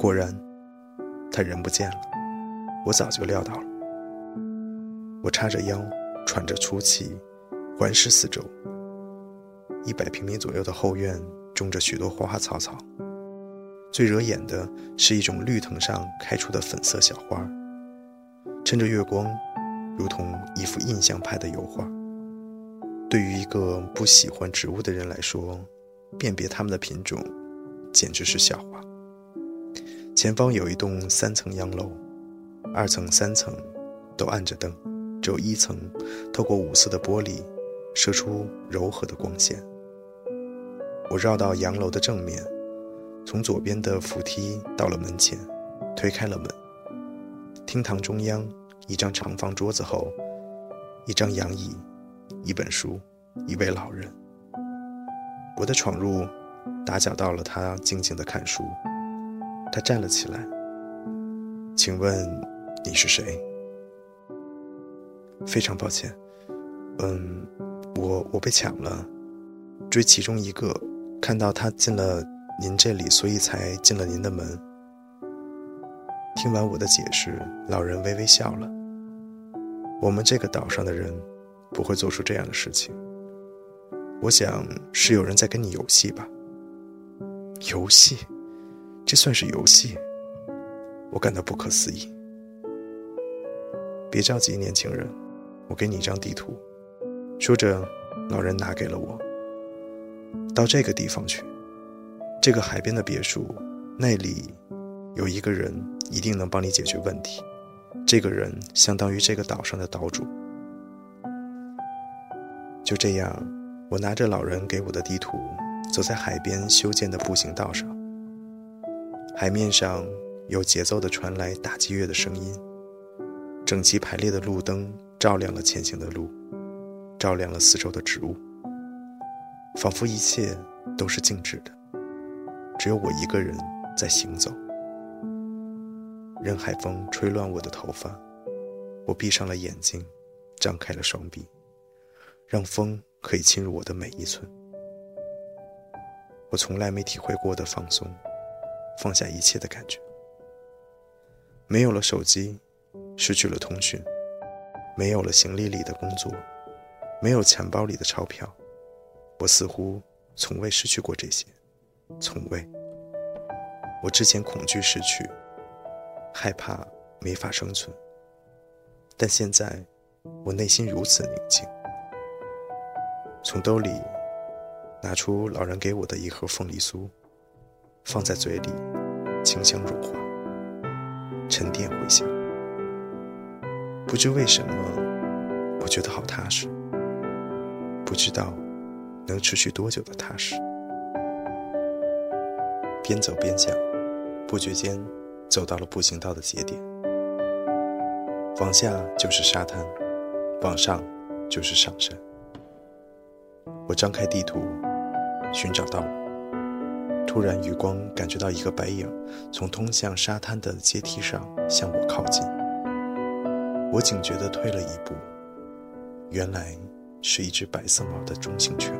果然，他人不见了。我早就料到了。我叉着腰，喘着粗气，环视四周。一百平米左右的后院种着许多花花草草，最惹眼的是一种绿藤上开出的粉色小花，趁着月光，如同一幅印象派的油画。对于一个不喜欢植物的人来说，辨别它们的品种简直是笑话。前方有一栋三层洋楼，二层、三层都暗着灯，只有一层透过五色的玻璃射出柔和的光线。我绕到洋楼的正面，从左边的扶梯到了门前，推开了门。厅堂中央一张长方桌子后，一张洋椅，一本书，一位老人。我的闯入打搅到了他静静的看书。他站了起来，请问你是谁？非常抱歉，嗯，我我被抢了，追其中一个，看到他进了您这里，所以才进了您的门。听完我的解释，老人微微笑了。我们这个岛上的人不会做出这样的事情。我想是有人在跟你游戏吧？游戏？这算是游戏，我感到不可思议。别着急，年轻人，我给你一张地图。说着，老人拿给了我。到这个地方去，这个海边的别墅，那里有一个人，一定能帮你解决问题。这个人相当于这个岛上的岛主。就这样，我拿着老人给我的地图，走在海边修建的步行道上。海面上有节奏地传来打击乐的声音，整齐排列的路灯照亮了前行的路，照亮了四周的植物，仿佛一切都是静止的，只有我一个人在行走。任海风吹乱我的头发，我闭上了眼睛，张开了双臂，让风可以侵入我的每一寸。我从来没体会过的放松。放下一切的感觉，没有了手机，失去了通讯，没有了行李里的工作，没有钱包里的钞票，我似乎从未失去过这些，从未。我之前恐惧失去，害怕没法生存，但现在我内心如此宁静。从兜里拿出老人给我的一盒凤梨酥。放在嘴里，清香融化，沉淀回响。不知为什么，我觉得好踏实。不知道能持续多久的踏实。边走边想，不觉间走到了步行道的节点。往下就是沙滩，往上就是上山。我张开地图，寻找道路。突然，余光感觉到一个白影从通向沙滩的阶梯上向我靠近。我警觉地退了一步，原来是一只白色毛的中型犬。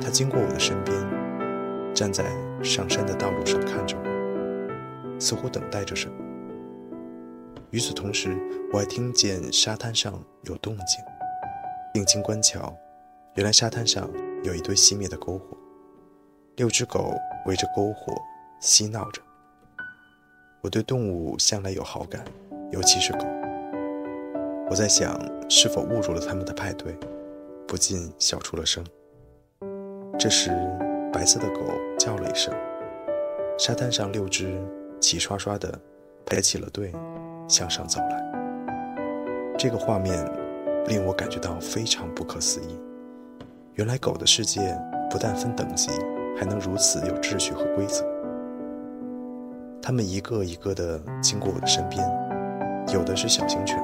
它经过我的身边，站在上山的道路上看着我，似乎等待着什么。与此同时，我还听见沙滩上有动静。定睛观瞧，原来沙滩上有一堆熄灭的篝火。六只狗围着篝火嬉闹着。我对动物向来有好感，尤其是狗。我在想，是否误入了他们的派对，不禁笑出了声。这时，白色的狗叫了一声，沙滩上六只齐刷刷地排起了队，向上走来。这个画面令我感觉到非常不可思议。原来狗的世界不但分等级，还能如此有秩序和规则。它们一个一个地经过我的身边，有的是小型犬，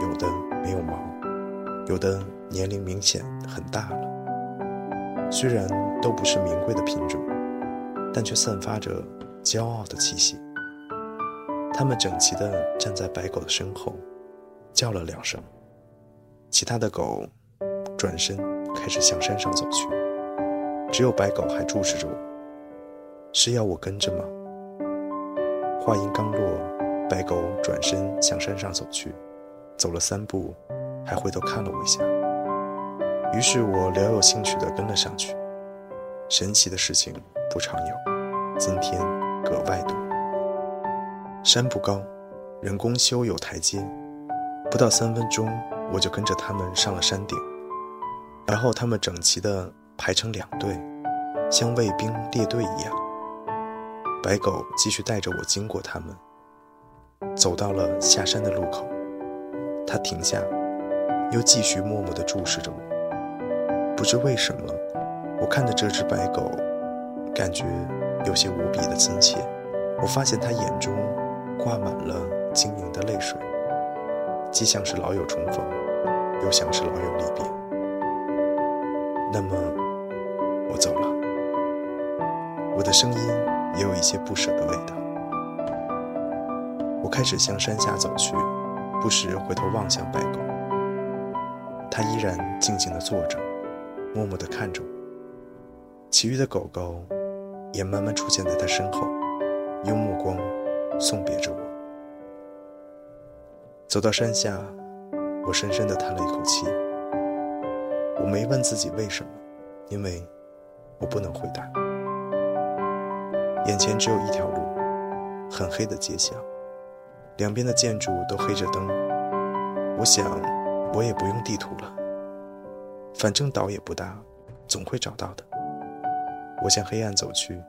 有的没有毛，有的年龄明显很大了。虽然都不是名贵的品种，但却散发着骄傲的气息。它们整齐地站在白狗的身后，叫了两声。其他的狗转身开始向山上走去，只有白狗还注视着我，是要我跟着吗？话音刚落，白狗转身向山上走去，走了三步，还回头看了我一下。于是我饶有兴趣地跟了上去。神奇的事情不常有，今天格外多。山不高，人工修有台阶，不到三分钟。我就跟着他们上了山顶，然后他们整齐地排成两队，像卫兵列队一样。白狗继续带着我经过他们，走到了下山的路口，它停下，又继续默默地注视着我。不知为什么，我看着这只白狗，感觉有些无比的亲切。我发现它眼中挂满了晶莹的泪水，既像是老友重逢。又像是老友离别，那么我走了，我的声音也有一些不舍的味道。我开始向山下走去，不时回头望向白狗，它依然静静地坐着，默默地看着我。其余的狗狗也慢慢出现在它身后，用目光送别着我。走到山下。我深深地叹了一口气。我没问自己为什么，因为我不能回答。眼前只有一条路，很黑的街巷，两边的建筑都黑着灯。我想，我也不用地图了，反正岛也不大，总会找到的。我向黑暗走去，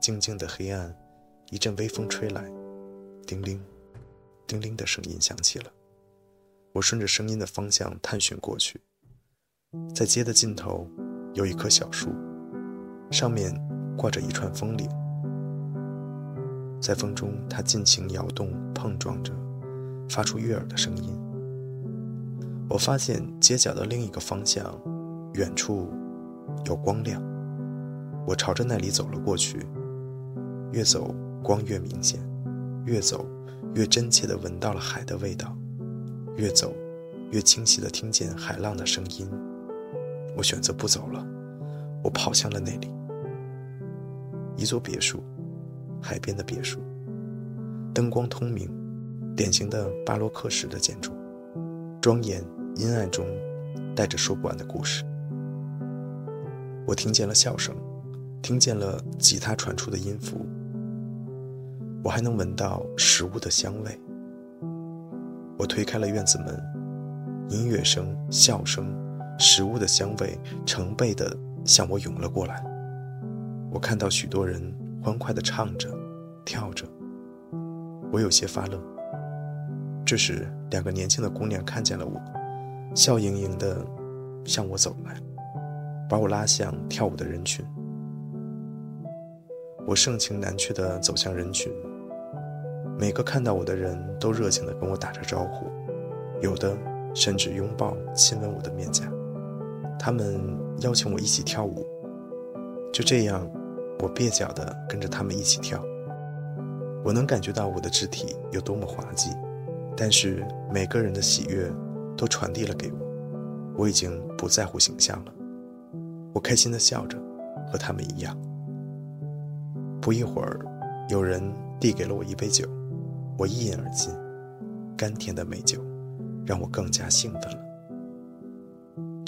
静静的黑暗，一阵微风吹来，叮铃，叮铃的声音响起了。我顺着声音的方向探寻过去，在街的尽头有一棵小树，上面挂着一串风铃，在风中它尽情摇动、碰撞着，发出悦耳的声音。我发现街角的另一个方向，远处有光亮，我朝着那里走了过去。越走光越明显，越走越真切地闻到了海的味道。越走，越清晰地听见海浪的声音。我选择不走了，我跑向了那里。一座别墅，海边的别墅，灯光通明，典型的巴洛克式的建筑，庄严阴暗中带着说不完的故事。我听见了笑声，听见了吉他传出的音符，我还能闻到食物的香味。我推开了院子门，音乐声、笑声、食物的香味成倍的向我涌了过来。我看到许多人欢快地唱着、跳着，我有些发愣。这时，两个年轻的姑娘看见了我，笑盈盈地向我走来，把我拉向跳舞的人群。我盛情难却地走向人群。每个看到我的人都热情地跟我打着招呼，有的甚至拥抱、亲吻我的面颊。他们邀请我一起跳舞，就这样，我蹩脚地跟着他们一起跳。我能感觉到我的肢体有多么滑稽，但是每个人的喜悦都传递了给我。我已经不在乎形象了，我开心地笑着，和他们一样。不一会儿，有人递给了我一杯酒。我一饮而尽，甘甜的美酒让我更加兴奋了。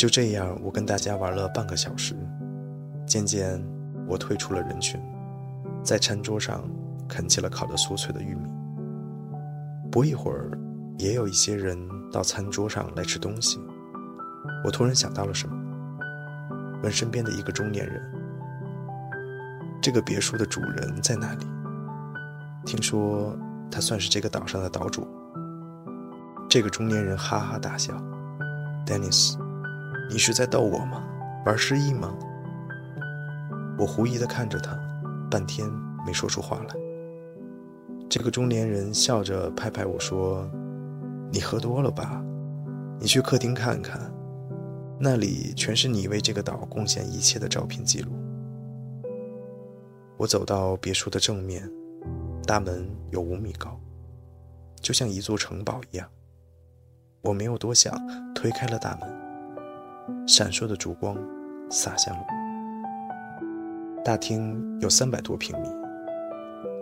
就这样，我跟大家玩了半个小时，渐渐我退出了人群，在餐桌上啃起了烤得酥脆的玉米。不一会儿，也有一些人到餐桌上来吃东西。我突然想到了什么，问身边的一个中年人：“这个别墅的主人在哪里？”听说。他算是这个岛上的岛主。这个中年人哈哈大笑，，Dennis，你是在逗我吗？玩失忆吗？我狐疑地看着他，半天没说出话来。这个中年人笑着拍拍我说：“你喝多了吧？你去客厅看看，那里全是你为这个岛贡献一切的照片记录。”我走到别墅的正面，大门有五米高，就像一座城堡一样。我没有多想，推开了大门，闪烁的烛光洒向了我。大厅有三百多平米，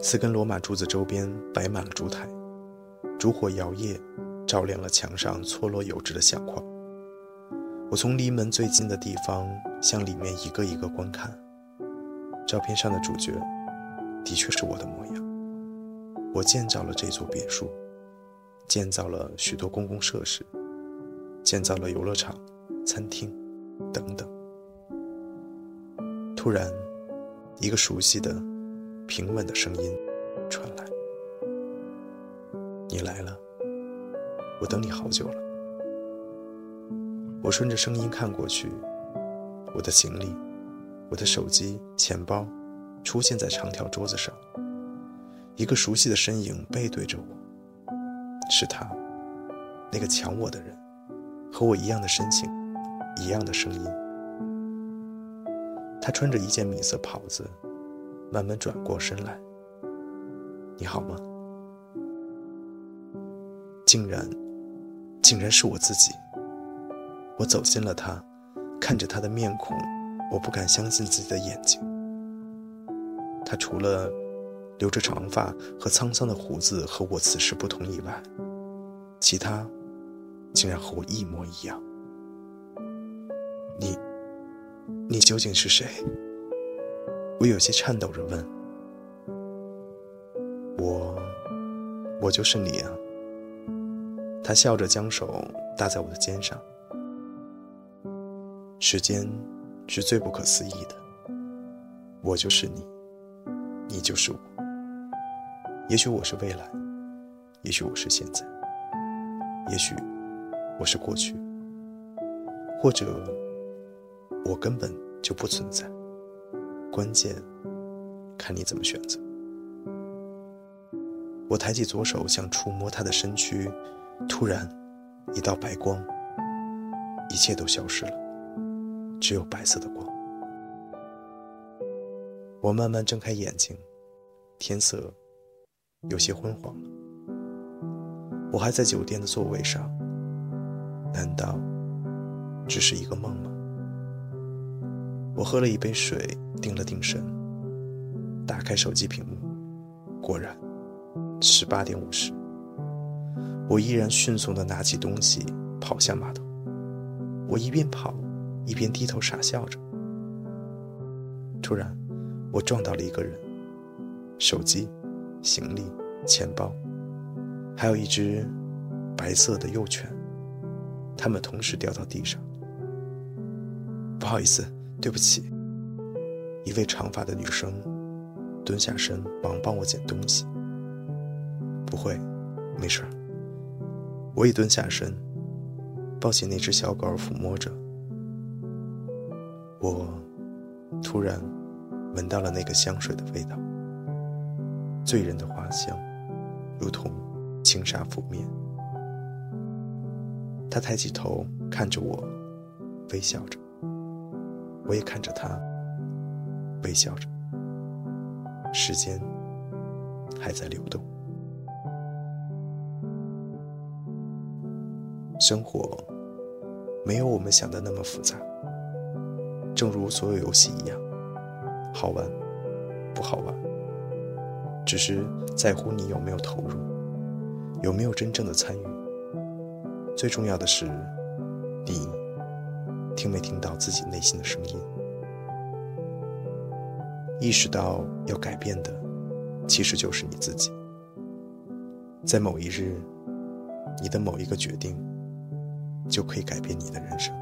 四根罗马柱子周边摆满了烛台，烛火摇曳，照亮了墙上错落有致的相框。我从离门最近的地方向里面一个一个观看，照片上的主角的确是我的模样。我建造了这座别墅。建造了许多公共设施，建造了游乐场、餐厅等等。突然，一个熟悉的、平稳的声音传来：“你来了，我等你好久了。”我顺着声音看过去，我的行李、我的手机、钱包出现在长条桌子上，一个熟悉的身影背对着我。是他，那个抢我的人，和我一样的深情，一样的声音。他穿着一件米色袍子，慢慢转过身来。你好吗？竟然，竟然是我自己。我走近了他，看着他的面孔，我不敢相信自己的眼睛。他除了……留着长发和沧桑的胡子和我此时不同以外，其他竟然和我一模一样。你，你究竟是谁？我有些颤抖着问。我，我就是你啊。他笑着将手搭在我的肩上。时间是最不可思议的。我就是你，你就是我。也许我是未来，也许我是现在，也许我是过去，或者我根本就不存在。关键看你怎么选择。我抬起左手想触摸他的身躯，突然一道白光，一切都消失了，只有白色的光。我慢慢睁开眼睛，天色。有些昏黄了，我还在酒店的座位上，难道只是一个梦吗？我喝了一杯水，定了定神，打开手机屏幕，果然，十八点五十。我依然迅速地拿起东西，跑向码头。我一边跑，一边低头傻笑着。突然，我撞到了一个人，手机。行李、钱包，还有一只白色的幼犬，它们同时掉到地上。不好意思，对不起。一位长发的女生蹲下身，忙帮我捡东西。不会，没事。我也蹲下身，抱起那只小狗抚摸着。我突然闻到了那个香水的味道。醉人的花香，如同轻纱拂面。他抬起头看着我，微笑着。我也看着他，微笑着。时间还在流动。生活没有我们想的那么复杂，正如所有游戏一样，好玩不好玩。只是在乎你有没有投入，有没有真正的参与。最重要的是，你听没听到自己内心的声音？意识到要改变的，其实就是你自己。在某一日，你的某一个决定，就可以改变你的人生。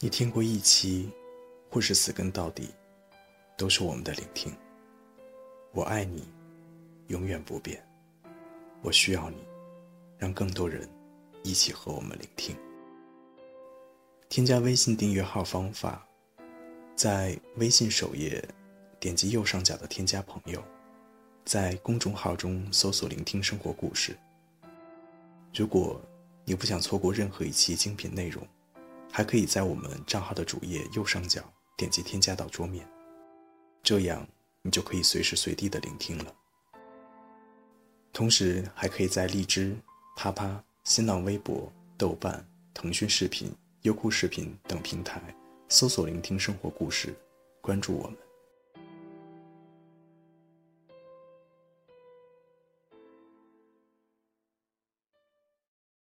你听过一期，或是死跟到底，都是我们的聆听。我爱你，永远不变。我需要你，让更多人一起和我们聆听。添加微信订阅号方法，在微信首页点击右上角的添加朋友，在公众号中搜索“聆听生活故事”。如果你不想错过任何一期精品内容，还可以在我们账号的主页右上角点击添加到桌面，这样你就可以随时随地的聆听了。同时，还可以在荔枝、啪啪、新浪微博、豆瓣、腾讯视频、优酷视频等平台搜索“聆听生活故事”，关注我们。